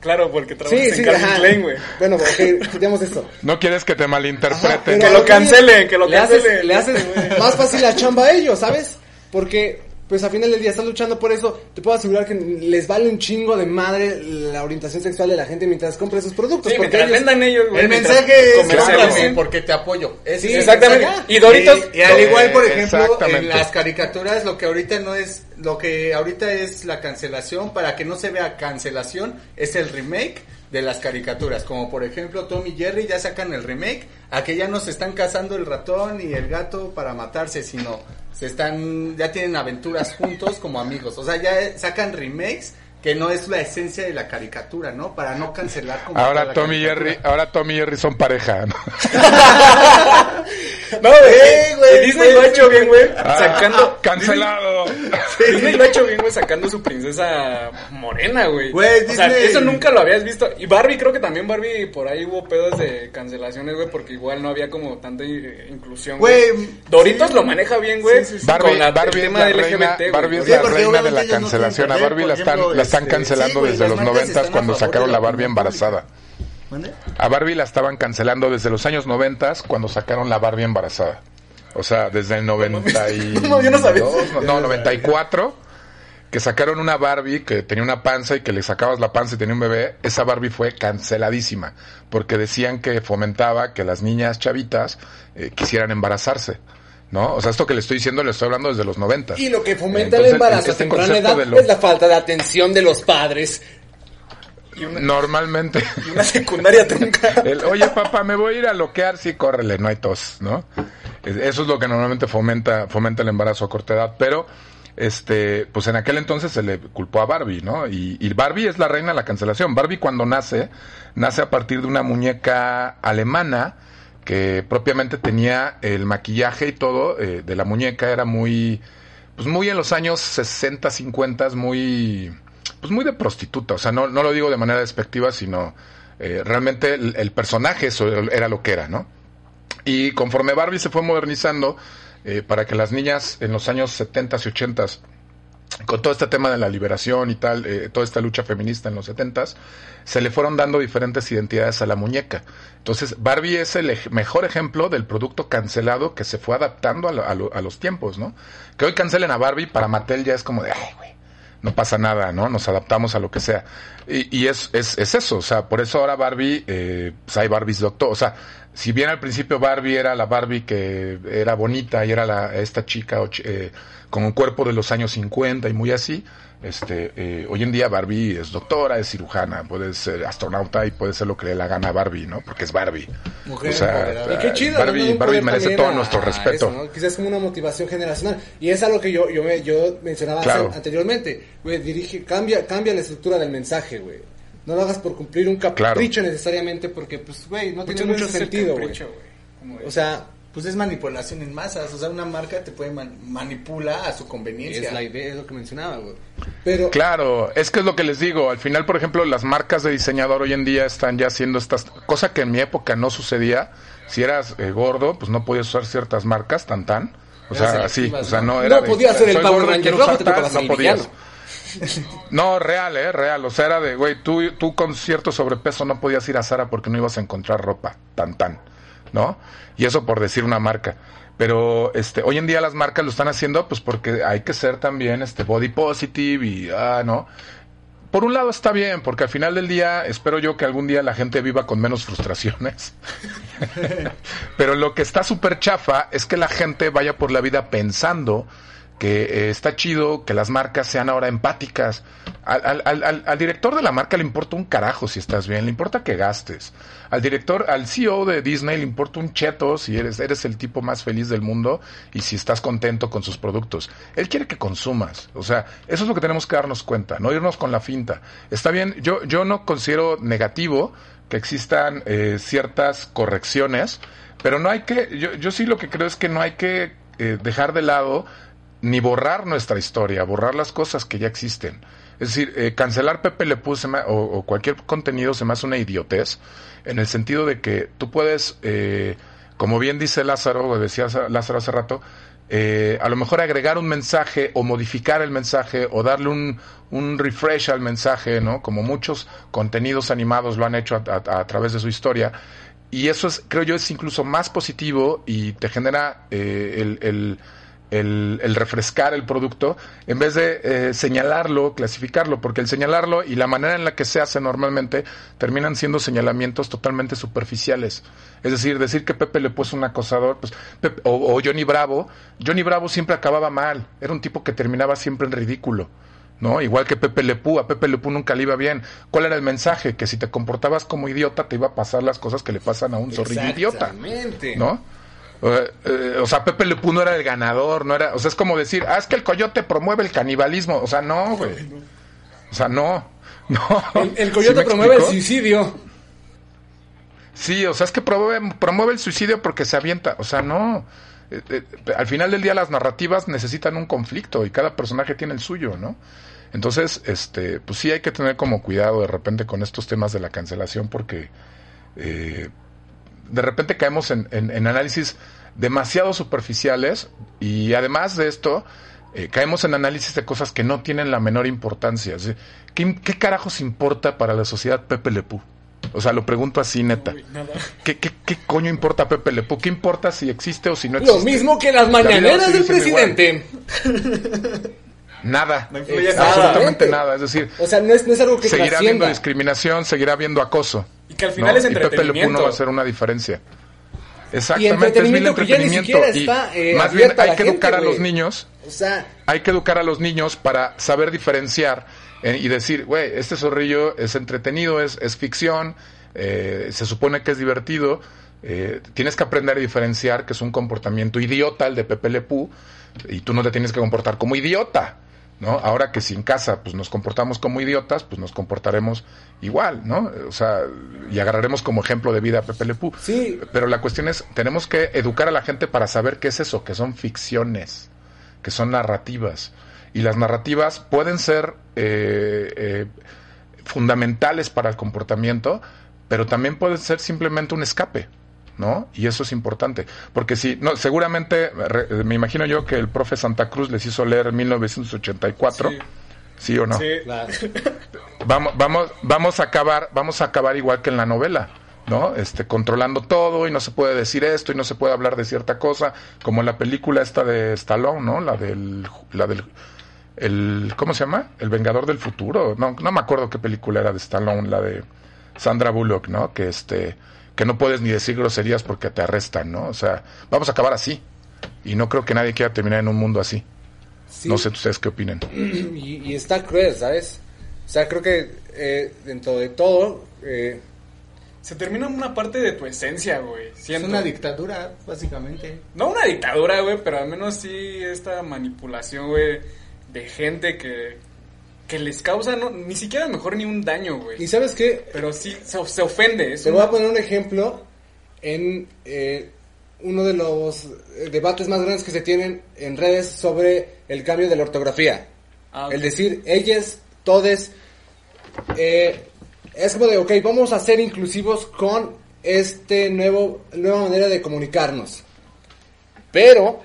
Claro, porque trabajas sí, en sí, Calvin ajá. Klein, güey. Bueno, ok, quitemos esto. No quieres que te malinterpreten. Que lo cancelen, que lo le haces, cancelen. le haces más fácil la chamba a ellos, ¿sabes? Porque, pues a final del día estás luchando por eso. Te puedo asegurar que les vale un chingo de madre la orientación sexual de la gente mientras compra esos productos. Sí, porque ellos- vendan ellos, güey. El mensaje es porque te apoyo. Es- Sí, Exactamente. Y Doritos. Y, y al igual, por Eh, ejemplo, en las caricaturas, lo que ahorita no es, lo que ahorita es la cancelación, para que no se vea cancelación, es el remake de las caricaturas. Como por ejemplo, Tom y Jerry ya sacan el remake, a que ya no se están cazando el ratón y el gato para matarse, sino se están, ya tienen aventuras juntos como amigos. O sea, ya sacan remakes que no es la esencia de la caricatura, ¿no? Para no cancelar como Ahora Tommy y caricatura. Jerry, ahora Tommy y Jerry son pareja. ¿no? No, güey. Eh, Disney lo ha hecho bien, güey. Ah, Sacando. cancelado. Disney lo ha hecho bien, güey, sacando su princesa morena, güey. Güey, O sea, eso nunca lo habías visto. Y Barbie, creo que también Barbie, por ahí hubo pedos de cancelaciones, güey, porque igual no había como tanta eh, inclusión, güey. Doritos sí. lo maneja bien, güey. Sí, sí, sí. Barbie, con la, Barbie el es tema la del reina, LGBT, güey. Barbie es Sí, la reina de la cancelación. A Barbie la están, están este, cancelando sí, güey, desde los noventas cuando sacaron la Barbie embarazada. ¿Mande? A Barbie la estaban cancelando desde los años noventas cuando sacaron la Barbie embarazada. O sea, desde el 90 y... No, yo no sabía. No, no, 94, que sacaron una Barbie que tenía una panza y que le sacabas la panza y tenía un bebé. Esa Barbie fue canceladísima porque decían que fomentaba que las niñas chavitas eh, quisieran embarazarse. ¿No? O sea, esto que le estoy diciendo le estoy hablando desde los 90. Y lo que fomenta Entonces, el embarazo a este temprana edad lo- es la falta de atención de los padres. Normalmente... Y una secundaria trunca. El, Oye, papá, me voy a ir a loquear, sí, córrele, no hay tos, ¿no? Es- Eso es lo que normalmente fomenta, fomenta el embarazo a corta edad, pero este, pues en aquel entonces se le culpó a Barbie, ¿no? Y, y Barbie es la reina de la cancelación. Barbie cuando nace, nace a partir de una muñeca alemana que propiamente tenía el maquillaje y todo eh, de la muñeca, era muy, pues muy en los años 60, 50, muy, pues muy de prostituta, o sea, no, no lo digo de manera despectiva, sino eh, realmente el, personaje eso era lo que era, ¿no? Y conforme Barbie se fue modernizando, eh, para que las niñas en los años 70 y 80 con todo este tema de la liberación y tal, eh, toda esta lucha feminista en los 70 se le fueron dando diferentes identidades a la muñeca. Entonces, Barbie es el ej- mejor ejemplo del producto cancelado que se fue adaptando a, lo- a lo- a los tiempos, ¿no? Que hoy cancelen a Barbie, para Mattel ya es como de, ay, güey, no pasa nada, ¿no? Nos adaptamos a lo que sea. Y, y es, es, es eso, o sea, por eso ahora Barbie, eh, pues hay Barbies doctor, o sea, si bien al principio Barbie era la Barbie que era bonita y era la, esta chica eh, con un cuerpo de los años 50 y muy así, este, eh, hoy en día Barbie es doctora, es cirujana, puede ser astronauta y puede ser lo que le la gana a Barbie, ¿no? Porque es Barbie. Mujer o sea, empoderada. Y qué chido. Barbie, Barbie merece todo a- nuestro a respeto. eso, ¿no? Quizás como una motivación generacional. Y es algo que yo, yo, me, yo mencionaba Claro. anteriormente. Güey, dirige, cambia, cambia la estructura del mensaje, güey. No lo hagas por cumplir un capricho necesariamente porque, pues, güey, no tiene mucho sentido, güey. O sea, Pues es manipulación en masas, o sea, una marca te puede man- manipula a su conveniencia. es la idea, es lo que mencionaba, güey. Pero, Claro, es que es lo que les digo. Al final, por ejemplo, las marcas de diseñador hoy en día están ya haciendo estas cosa que en mi época no sucedía. Si eras eh, gordo, pues no podías usar ciertas marcas tan tan. O sea, así, o sea, ¿no? era No de, podías ser el Power Ranger rojo, te no podías. villano. No, real, eh, real. O sea, era de, güey, tú, tú con cierto sobrepeso no podías ir a Zara porque no ibas a encontrar ropa tan tan, ¿no? Y eso por decir una marca. Pero este, hoy en día las marcas lo están haciendo pues porque hay que ser también este body positive y ah, ¿no? Por un lado está bien, porque al final del día espero yo que algún día la gente viva con menos frustraciones. Pero lo que está súper chafa es que la gente vaya por la vida pensando que eh, está chido que las marcas sean ahora empáticas. Al, al, al, al, director de la marca le importa un carajo si estás bien, le importa que gastes. Al director, al CEO de Disney le importa un cheto si eres, eres el tipo más feliz del mundo y si estás contento con sus productos. Él quiere que consumas. O sea, eso es lo que tenemos que darnos cuenta, no irnos con la finta. Está bien, yo, yo no considero negativo que existan eh, ciertas correcciones, pero no hay que, yo, yo sí lo que creo es que no hay que eh, dejar de lado ni borrar nuestra historia, borrar las cosas que ya existen. Es decir, eh, cancelar Pepe Le Pew o, cualquier contenido se me hace una idiotez, en el sentido de que tú puedes, eh, como bien dice Lázaro, o decía Lázaro hace rato, eh, a lo mejor agregar un mensaje o modificar el mensaje o darle un, un refresh al mensaje, ¿no? Como muchos contenidos animados lo han hecho a, través de su historia. Y eso es, creo yo, es incluso más positivo y te genera eh, el el, el, refrescar el producto en vez de eh, señalarlo, clasificarlo, porque el señalarlo y la manera en la que se hace normalmente terminan siendo señalamientos totalmente superficiales. Es decir, decir que Pepe le puso un acosador, pues, Pepe, o, o, Johnny Bravo, Johnny Bravo siempre acababa mal, era un tipo que terminaba siempre en ridículo. ¿No? Igual que Pepe Lepú, a Pepe Lepú nunca le iba bien. ¿Cuál era el mensaje? Que si te comportabas como idiota te iba a pasar las cosas que le pasan a un zorrillo idiota. ¿No? O sea, Pepe Le Pew no era el ganador, no era, o sea, es como decir, ah, es que el coyote promueve el canibalismo, o sea, no, güey. O sea, no, no. El, el coyote ¿Sí promueve el suicidio. Sí, o sea, es que promueve, promueve el suicidio porque se avienta, o sea, no. Eh, eh, al final del día las narrativas necesitan un conflicto y cada personaje tiene el suyo, ¿no? Entonces, este, pues sí hay que tener como cuidado de repente con estos temas de la cancelación porque eh, de repente caemos en, en, en, análisis demasiado superficiales y además de esto eh, caemos en análisis de cosas que no tienen la menor importancia. ¿Qué, ¿Qué, carajos importa para la sociedad Pepe Lepú? O sea, lo pregunto así, neta. Uy, ¿Qué, ¿Qué, qué, coño importa Pepe Lepú? ¿Qué importa si existe o si no existe? Lo mismo que las mañaneras del presidente. Nada, no absolutamente nada. Es decir, o sea, no es, no es algo que seguirá habiendo discriminación, seguirá habiendo acoso. Y que al final ¿no? es Y Pepe Le Pew entretenimiento. no va a hacer una diferencia. Y Exactamente, es mil entretenimiento que ya ni entretenimiento. siquiera Y está, eh, más bien hay que gente, educar a los niños O sea, hay que educar a los niños para saber diferenciar eh, y decir, güey, este zorrillo es entretenido, es, es ficción, eh, se supone que es divertido, eh, tienes que aprender a diferenciar que es un comportamiento idiota el de Pepe Le Pew, y tú no te tienes que comportar como idiota. ¿No? Ahora que si en casa pues nos comportamos como idiotas, pues nos comportaremos igual, ¿no? O sea, y agarraremos como ejemplo de vida a Pepe Le Pew. Sí. Pero la cuestión es, tenemos que educar a la gente para saber qué es eso, que son ficciones, que son narrativas. Y las narrativas pueden ser eh, eh, fundamentales para el comportamiento, pero también pueden ser simplemente un escape. ¿No? Y eso es importante. Porque si, no, seguramente, re, me imagino yo que el profe Santa Cruz les hizo leer 1984. Sí. ¿Sí o no? Sí. claro. Vamos, vamos, vamos a acabar, vamos a acabar igual que en la novela. ¿no? Este, controlando todo y no se puede decir esto y no se puede hablar de cierta cosa, como en la película esta de Stallone, ¿no? La del, la del, el, ¿cómo se llama? El Vengador del Futuro. No, no me acuerdo qué película era de Stallone, la de Sandra Bullock, ¿no? Que este, que no puedes ni decir groserías porque te arrestan, ¿no? O sea, vamos a acabar así. Y no creo que nadie quiera terminar en un mundo así. Sí. No sé ustedes qué opinan. Y, y, está cruel, ¿sabes? O sea, creo que eh, dentro de todo... Eh, se termina una parte de tu esencia, güey. Es una dictadura, básicamente. No una dictadura, güey, pero al menos sí esta manipulación, güey, de gente que, que les causa no, ni siquiera mejor ni un daño, güey. ¿Y sabes qué? Pero sí se, se ofende. Te una- voy a poner un ejemplo en eh, uno de los eh, debates más grandes que se tienen en redes sobre el cambio de la ortografía. Ah. El decir ellas, todes, eh, es como de, ok, vamos a ser inclusivos con este nuevo, nueva manera de comunicarnos. Pero,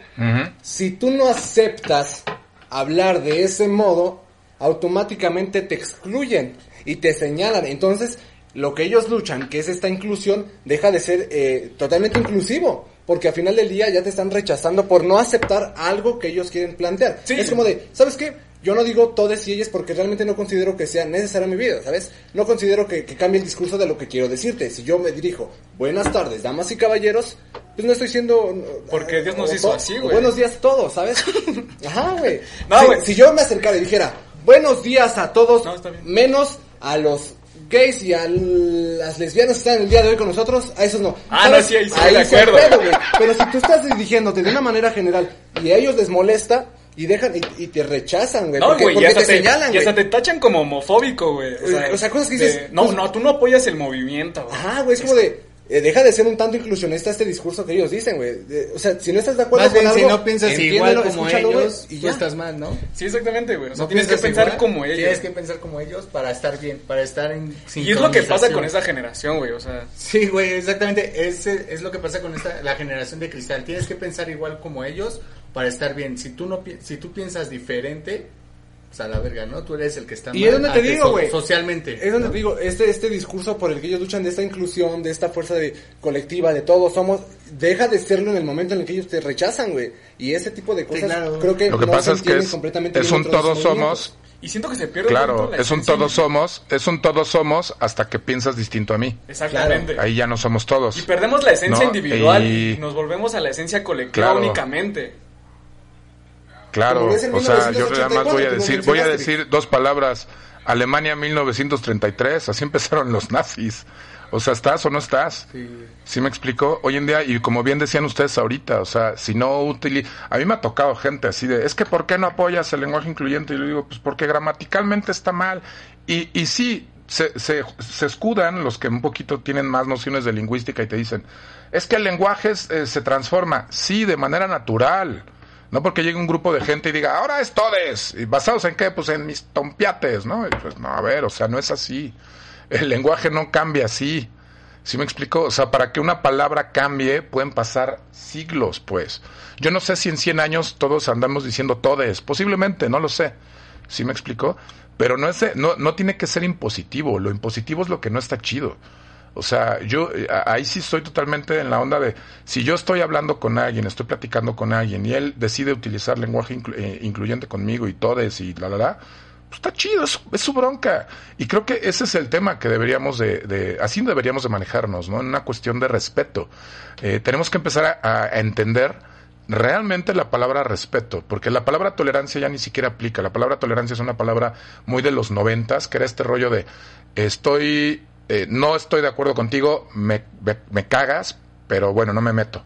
si tú no aceptas hablar de ese modo, automáticamente te excluyen y te señalan. Entonces, lo que ellos luchan, que es esta inclusión, deja de ser eh, totalmente inclusivo. porque al final del día ya te están rechazando por no aceptar algo que ellos quieren plantear. Sí. Es como de, ¿sabes qué? Yo no digo todes y ellas porque realmente no considero que sea necesaria mi vida, ¿sabes? No considero que, que cambie el discurso de lo que quiero decirte. Si yo me dirijo, buenas tardes, damas y caballeros, pues no estoy siendo... Porque Dios nos hizo así, güey. Buenos días todos, ¿sabes? Ajá, güey. No, Si- si yo me acercara y dijera, buenos días a todos, No, menos a los gays y a las lesbianas que están el día de hoy con nosotros, a esos no. Ah, no, sí, ahí sí, de acuerdo. pedo. Pero si tú estás dirigiéndote de una manera general y a ellos les molesta y dejan y, y te rechazan, güey, No, porque, y porque hasta te, te, señalan, y güey. hasta te tachan como homofóbico, güey. O sea, O sea, cosas que de- dices, no, pues- no, tú no apoyas el movimiento, güey. Ajá, güey, es como de eh, deja de ser un tanto inclusionista este discurso que ellos dicen, güey. O sea, si no estás de acuerdo Más con bien, si algo, no piensas igual como ellos, y tú ya. estás mal, ¿no? Sí, exactamente, güey. O sea, No tienes que pensar igual, como ellos. Tienes que pensar como ellos para estar bien, para estar en Y es lo que pasa con esa generación, güey. O sea, Sí, güey, exactamente. Es, es lo que pasa con esta, la generación de cristal. Tienes que pensar igual como ellos para estar bien. Si tú no pi- si tú piensas diferente, pues a la verga, ¿no? Tú eres el que está Y mal es donde te digo, güey. Socialmente. Es donde ¿no? te digo, este, este discurso por el que ellos luchan de esta inclusión, de esta fuerza de colectiva, de todos somos, deja de serlo en el momento en el que ellos te rechazan, güey. Y ese tipo de cosas claro. creo que Lo que no pasa se es que es, completamente es un todos somos, y siento que se pierde claro, la es un todos y- somos, es un todos somos hasta que piensas distinto a mí. Exactamente. Ahí ya no somos Y todos. perdemos la esencia No, individual y- y nos volvemos a la esencia colectiva Claro. únicamente. Claro, o sea, yo 1984, nada más voy a decir, voy a decir dos palabras. Alemania 1933, así empezaron los nazis. O sea, ¿estás o no estás? Sí. me explico? Hoy en día, y como bien decían ustedes ahorita, o sea, si no utiliza... A mí me ha tocado gente así de, es que ¿por qué no apoyas el lenguaje incluyente? Y le digo, pues porque gramaticalmente está mal. Y, y sí, se, se, se escudan los que un poquito tienen más nociones de lingüística y te dicen, es que el lenguaje es- eh, se transforma, sí, de manera natural. No porque llegue un grupo de gente y diga, ahora es todes. ¿Y basados en qué? Pues en mis tompiates, ¿no? Y pues no, a ver, o sea, no es así. El lenguaje no cambia así. ¿Sí me explico? O sea, para que una palabra cambie pueden pasar siglos, pues. Yo no sé si en 100 años todos andamos diciendo todes. Posiblemente, no lo sé. ¿Sí me explico? Pero no, es, no, no tiene que ser impositivo. Lo impositivo es lo que no está chido. O sea, yo eh, ahí sí estoy totalmente en la onda de si yo estoy hablando con alguien, estoy platicando con alguien y él decide utilizar lenguaje eh, incluyente conmigo y todes y la la la, pues está chido, es, su bronca. Y creo que ese es el tema que deberíamos de, de así deberíamos de manejarnos, ¿no? En una cuestión de respeto. Eh, tenemos que empezar a, a entender realmente la palabra respeto, porque la palabra tolerancia ya ni siquiera aplica. La palabra tolerancia es una palabra muy de los noventas, que era este rollo de estoy, eh, no estoy de acuerdo contigo, me, me, cagas, pero bueno, no me meto.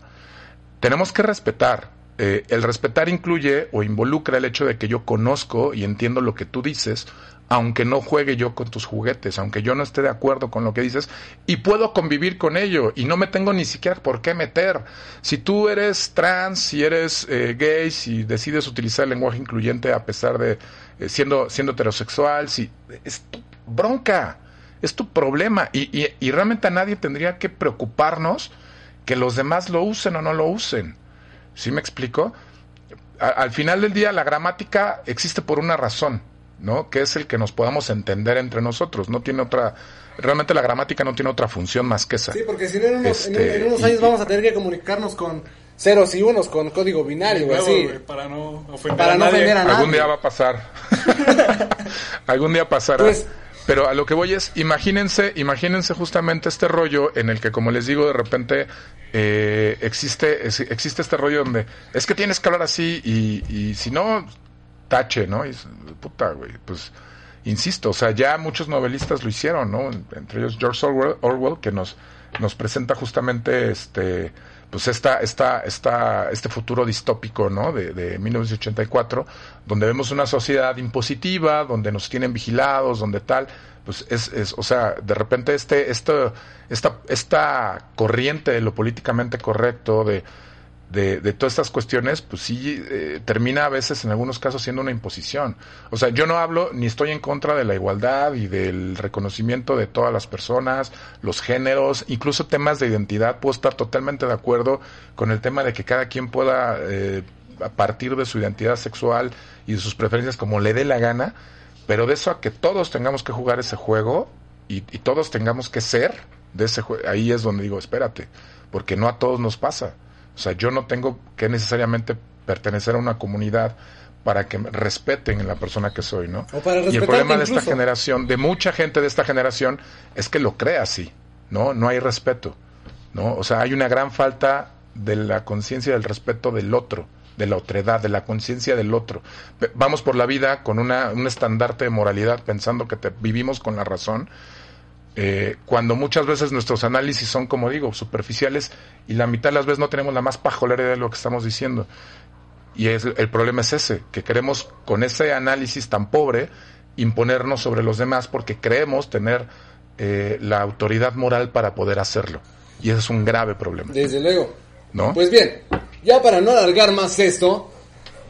Tenemos que respetar. Eh, el respetar incluye o involucra el hecho de que yo conozco y entiendo lo que tú dices, aunque no juegue yo con tus juguetes, aunque yo no esté de acuerdo con lo que dices, y puedo convivir con ello, y no me tengo ni siquiera por qué meter. Si tú eres trans, si eres eh, gay, si decides utilizar el lenguaje incluyente a pesar de eh, siendo, siendo heterosexual, si es bronca, es tu problema, y, y, y realmente a nadie tendría que preocuparnos que los demás lo usen o no lo usen. ¿Sí me explico? A- al final del día la gramática existe por una razón, ¿no? Que es el que nos podamos entender entre nosotros. No tiene otra, realmente la gramática no tiene otra función más que esa. Sí, porque si no en unos, en Este, en unos y- años vamos a tener que comunicarnos con ceros y unos, con código binario, Nuevo, así. para no ofender Para a no nadie. ofender a nadie. Algún día va a pasar. Algún día pasará. Pues- Pero a lo que voy es, imagínense, imagínense justamente este rollo en el que, como les digo, de repente eh, existe, existe este rollo donde es que tienes que hablar así y, y si no, tache, ¿no? Y puta, güey, pues, insisto, o sea, ya muchos novelistas lo hicieron, ¿no? Entre ellos George Orwell, Orwell que nos, nos presenta justamente este pues esta, esta, esta, este futuro distópico, ¿no? De, de 1984, donde vemos una sociedad impositiva, donde nos tienen vigilados, donde tal, pues es, es o sea, de repente este, esto, esta, esta corriente de lo políticamente correcto, de, de, todas estas cuestiones, pues sí eh, termina a veces en algunos casos siendo una imposición. O sea, yo no hablo ni estoy en contra de la igualdad y del reconocimiento de todas las personas, los géneros, incluso temas de identidad. Puedo estar totalmente de acuerdo con el tema de que cada quien pueda, eh, a partir de su identidad sexual y de sus preferencias como le dé la gana, pero de eso a que todos tengamos que jugar ese juego y, y todos tengamos que ser de ese juego, ahí es donde digo, espérate, porque no a todos nos pasa. O sea, yo no tengo que necesariamente pertenecer a una comunidad para que me respeten en la persona que soy, ¿no? O para y el problema de esta generación, de mucha gente de esta generación, es que lo cree así, ¿no? No hay respeto, ¿no? O sea, hay una gran falta de la conciencia del respeto del otro, de la otredad, de la conciencia del otro. Vamos por la vida con una, un estandarte de moralidad pensando que te, vivimos con la razón, eh, cuando muchas veces nuestros análisis son, como digo, superficiales y la mitad de las veces no tenemos la más pajolera idea de lo que estamos diciendo. Y es, el problema es ese, que queremos con ese análisis tan pobre imponernos sobre los demás porque creemos tener eh, la autoridad moral para poder hacerlo. Y ese es un grave problema. Desde luego. ¿No? Pues bien, ya para no alargar más esto,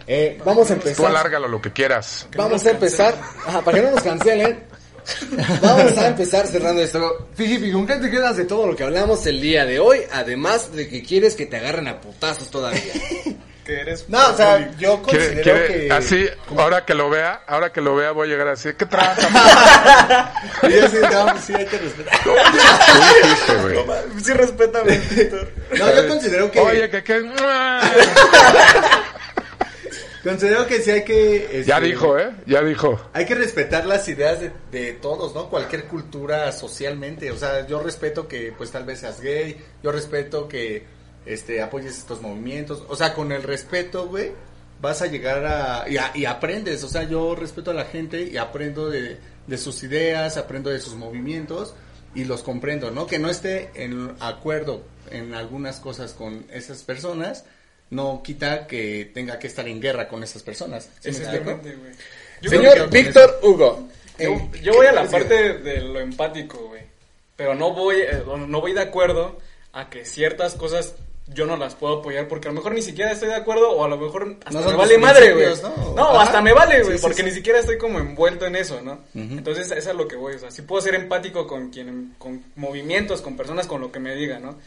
eh, vamos a Tú empezar. alárgalo lo que quieras. Vamos a empezar, ajá, para que no nos cancelen. Vamos a empezar cerrando esto. Fifi, ¿con qué te quedas de todo lo que hablamos el día de hoy? Además de que quieres que te agarren a putazos todavía. Que eres No, o sea, yo considero quiere- que... así, ahora que lo vea, ahora que lo vea voy a llegar así. ¿Qué trata? Y yo sí, no, sí hay que respetar. Güey. Sí, respétame, Víctor. No, yo considero que... Oye, que qué. Considero que sí hay que... Ya este, dijo, ¿eh? Ya dijo. Hay que respetar las ideas de, de todos, ¿no? Cualquier cultura socialmente. O sea, yo respeto que pues tal vez seas gay, yo respeto que este apoyes estos movimientos. O sea, con el respeto, güey, vas a llegar a y, a- y aprendes. O sea, yo respeto a la gente y aprendo de, de sus ideas, aprendo de sus movimientos y los comprendo, ¿no? Que no esté en acuerdo en algunas cosas con esas personas. No quita que tenga que estar en guerra con esas personas. ¿Sí? Exactamente, güey. Señor Víctor Hugo. Yo, eh, yo voy a la ¿qué parte de lo empático, güey. Pero no voy, eh, no voy de acuerdo a que ciertas cosas yo no las puedo apoyar porque a lo mejor ni siquiera estoy de acuerdo o a lo mejor hasta No me vale madre, güey. No, hasta me vale, güey, Sí, sí, porque sí. ni siquiera estoy como envuelto en eso, ¿no? Entonces, eso es a lo que voy, o sea, sí puedo ser empático con quien con movimientos, con personas, con lo que me digan, ¿no?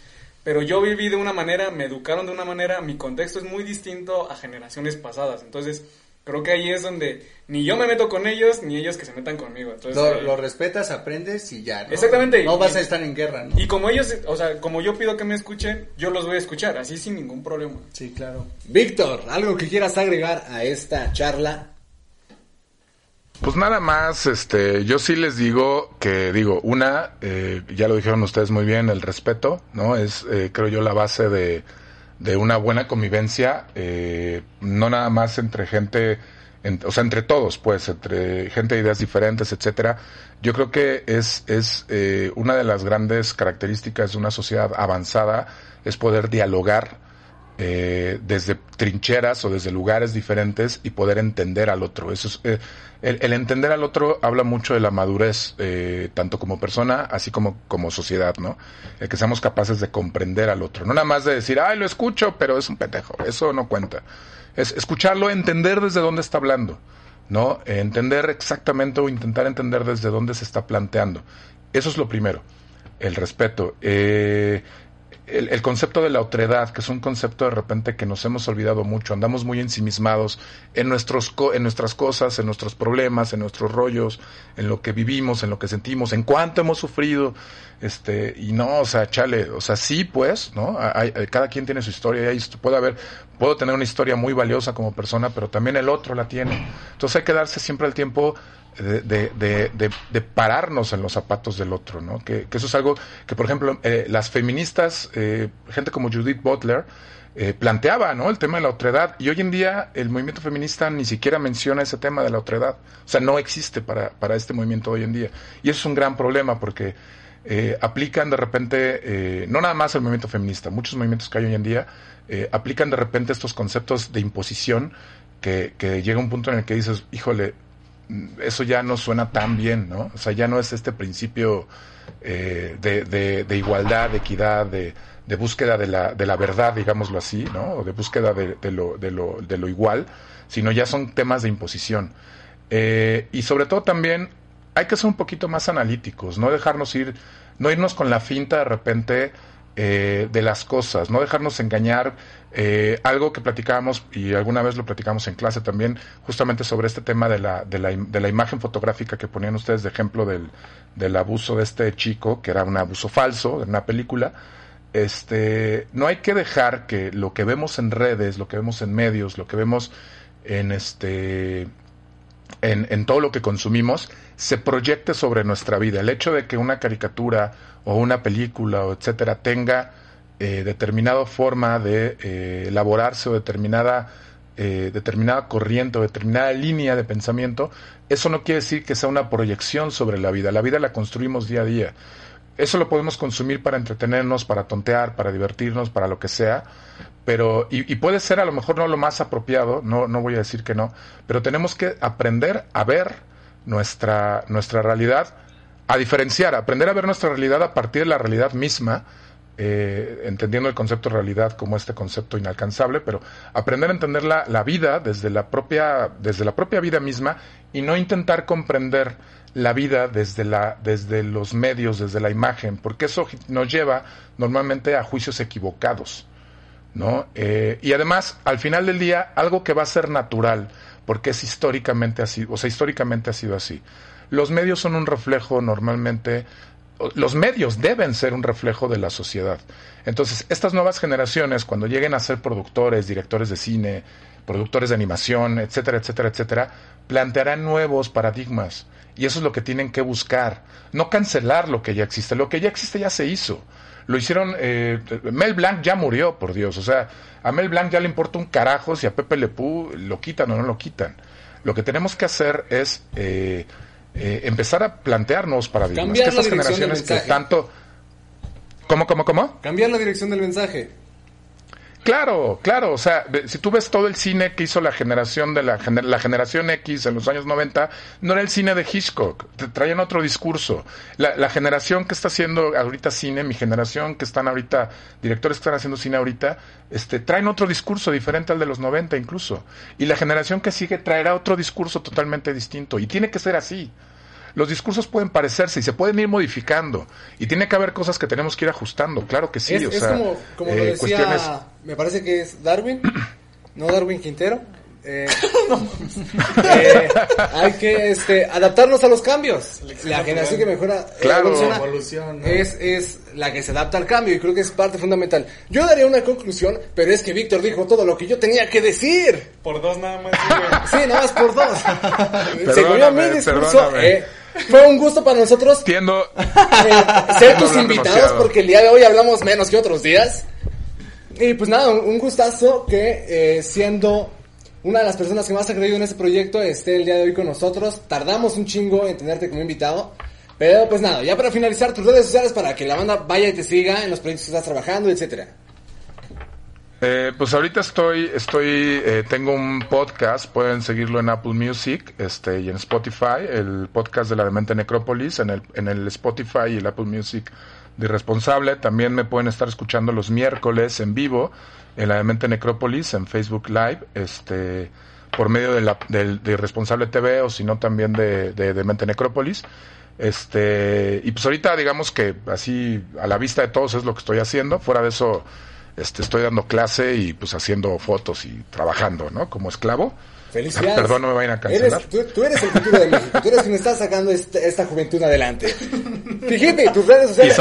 Pero yo viví de una manera, me educaron de una manera, mi contexto es muy distinto a generaciones pasadas. Entonces, creo que ahí es donde ni yo me meto con ellos, ni ellos que se metan conmigo. Entonces, Lo, eh, lo respetas, aprendes y ya. ¿no? Exactamente. No vas a estar en guerra, ¿no? y como ellos, o sea, como yo pido que me escuchen, yo los voy a escuchar, así sin ningún problema. Sí, claro. Víctor, algo que quieras agregar a esta charla. Pues nada más, este, yo sí les digo que, digo, una, eh, ya lo dijeron ustedes muy bien, el respeto, ¿no? Es, eh, creo yo, la base de, de una buena convivencia, eh, no nada más entre gente, en- o sea, entre todos, pues, entre gente de ideas diferentes, etcétera. Yo creo que es, es eh, una de las grandes características de una sociedad avanzada, es poder dialogar, eh, desde trincheras o desde lugares diferentes y poder entender al otro. Eso es, eh, el, entender al otro habla mucho de la madurez, eh, tanto como persona, así como como sociedad, ¿no? El que seamos capaces de comprender al otro. No nada más de decir, ay, lo escucho, pero es un pendejo. Eso no cuenta. Es escucharlo, entender desde dónde está hablando, ¿no? Entender exactamente o intentar entender desde dónde se está planteando. Eso es lo primero, el respeto. Eh, el, el concepto de la otredad, que es un concepto de repente que nos hemos olvidado mucho, andamos muy ensimismados en, nuestros en nuestras cosas, en nuestros problemas, en nuestros rollos, en lo que vivimos, en lo que sentimos, en cuánto hemos sufrido, este, y no, o sea, chale, o sea, sí, pues, ¿no? Cada quien tiene su historia, y hay- puede haber, puedo tener una historia muy valiosa como persona, pero también el otro la tiene. Entonces hay que darse siempre el tiempo de, de, de, de- pararnos en los zapatos del otro, ¿no? Que, que eso es algo que, por ejemplo, eh, las feministas, eh, gente como Judith Butler, eh, planteaba, ¿no? El tema de la otredad. Y hoy en día el movimiento feminista ni siquiera menciona ese tema de la otredad. O sea, no existe para, para este movimiento hoy en día. Y eso es un gran problema porque eh, aplican de repente, eh, no nada más el movimiento feminista, muchos movimientos que hay hoy en día, eh, aplican de repente estos conceptos de imposición que, que llega un punto en el que dices, híjole, eso ya no suena tan bien, ¿no? O sea, ya no es este principio eh, de, igualdad, de equidad, de, de búsqueda de la, de la verdad, digámoslo así, ¿no? O de búsqueda de, de lo, de, lo, de lo igual, sino ya son temas de imposición. Eh, y sobre todo también hay que ser un poquito más analíticos, no dejarnos ir, no irnos con la finta de repente eh, de las cosas, no dejarnos engañar. Eh, algo que platicábamos, y alguna vez lo platicamos en clase también, justamente sobre este tema de la, de la, de la imagen fotográfica que ponían ustedes de ejemplo del, del abuso de este chico, que era un abuso falso, de una película. este, no hay que dejar que lo que vemos en redes, lo que vemos en medios, lo que vemos en este, en, en todo lo que consumimos, se proyecte sobre nuestra vida. El hecho de que una caricatura o una película o etcétera tenga eh, determinada forma de eh, elaborarse o determinada eh, determinada corriente o determinada línea de pensamiento, eso no quiere decir que sea una proyección sobre la vida. La vida la construimos día a día. Eso lo podemos consumir para entretenernos, para tontear, para divertirnos, para lo que sea, pero y, y, puede ser a lo mejor no lo más apropiado, no, no voy a decir que no, pero tenemos que aprender a ver nuestra, nuestra realidad, a diferenciar, aprender a ver nuestra realidad a partir de la realidad misma, eh, entendiendo el concepto de realidad como este concepto inalcanzable, pero aprender a entender la, vida desde la, propia, desde la propia vida misma y no intentar comprender la vida desde, la, desde los medios, desde la imagen, porque eso nos lleva normalmente a juicios equivocados. ¿no? Eh, y además, al final del día, algo que va a ser natural, porque es históricamente así, o sea, históricamente ha sido así. Los medios son un reflejo normalmente, los medios deben ser un reflejo de la sociedad. Entonces, estas nuevas generaciones, cuando lleguen a ser productores, directores de cine, productores de animación, etcétera, etcétera, etcétera, plantearán nuevos paradigmas. Y eso es lo que tienen que buscar. No cancelar lo que ya existe. Lo que ya existe ya se hizo. Lo hicieron. Eh, Mel Blanc ya murió, por Dios. O sea, a Mel Blanc ya le importa un carajo si a Pepe Le Pew lo quitan o no lo quitan. Lo que tenemos que hacer es eh, eh, empezar a plantearnos paradigmas. Cambiar que estas generaciones que tanto. ¿Cómo, cómo, cómo? Cambiar la dirección del mensaje. Claro, claro, o sea, si tú ves todo el cine que hizo la generación de la, gener- la generación X en los años 90, no era el cine de Hitchcock, te traían otro discurso. La, la generación que está haciendo ahorita cine, mi generación que están ahorita, directores que están haciendo cine ahorita, este, traen otro discurso diferente al de los 90 incluso. Y la generación que sigue traerá otro discurso totalmente distinto. Y tiene que ser así. Los discursos pueden parecerse y se pueden ir modificando. Y tiene que haber cosas que tenemos que ir ajustando, claro que sí. es o es sea, como, como eh, lo decía, cuestiones- me parece que es Darwin, no Darwin Quintero. Eh, eh, hay que este, adaptarnos a los cambios. La generación que mejora eh, Claro. evoluciona Evolución, ¿no? es, es la que se adapta al cambio y creo que es parte fundamental. Yo daría una conclusión, pero es que Víctor dijo todo lo que yo tenía que decir. Por dos nada más. sí, nada más por dos. Se comió mi discurso. eh, fue un gusto para nosotros Tiendo, eh, ser tus invitados demasiado. porque el día de hoy hablamos menos que otros días. Y pues nada, un gustazo que eh, siendo una de las personas que más ha creído en este proyecto esté el día de hoy con nosotros. Tardamos un chingo en tenerte como invitado. Pero pues nada, ya para finalizar tus redes sociales para que la banda vaya y te siga en los proyectos que estás trabajando, etcétera. Eh, pues ahorita estoy, estoy, eh, tengo un podcast, pueden seguirlo en Apple Music, este, y en Spotify, el podcast de la Demente Necrópolis, en el, en el Spotify y el Apple Music de Irresponsable. También me pueden estar escuchando los miércoles en vivo en la Demente Necrópolis, en Facebook Live, este, por medio de, la, del- de Irresponsable TV o si no también de, de Demente Necrópolis. Este, y pues ahorita digamos que así a la vista de todos es lo que estoy haciendo. Fuera de eso, este, estoy dando clase y pues haciendo fotos y trabajando, ¿no? Como esclavo. Felicidades. Perdón, no me vayan a cancelar. Eres, tú, tú eres el futuro de México. Tú eres quien está sacando esta juventud adelante. Fíjate, tus redes sociales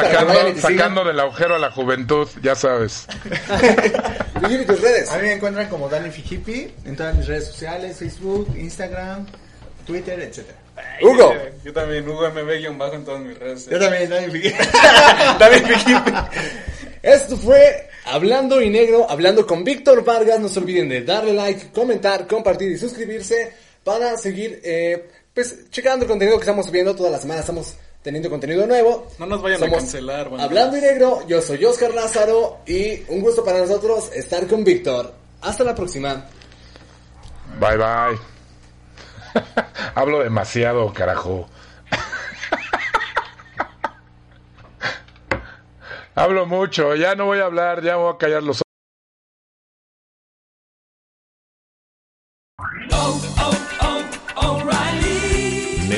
y sacando, del agujero a la juventud, ya sabes. Fíjate tus redes. A mí me encuentran como Dani Fijipi en todas mis redes sociales, Facebook, Instagram, Twitter, etcétera. Hugo. Yo también, Hugo MB-bajo en todas mis redes. Yo también, Dani Fijipi. David Fijipi. Esto fue Hablando y Negro, hablando con Víctor Vargas. No se olviden de darle like, comentar, compartir y suscribirse para seguir, eh, pues, checando el contenido que estamos subiendo todas las semanas. Estamos teniendo contenido nuevo. No nos vayan a Somos cancelar, banda. Hablando y Negro, yo soy Oscar Lázaro y un gusto para nosotros estar con Víctor. Hasta la próxima. Bye bye. Hablo demasiado, carajo. Hablo mucho, ya no voy a hablar, ya voy a callar los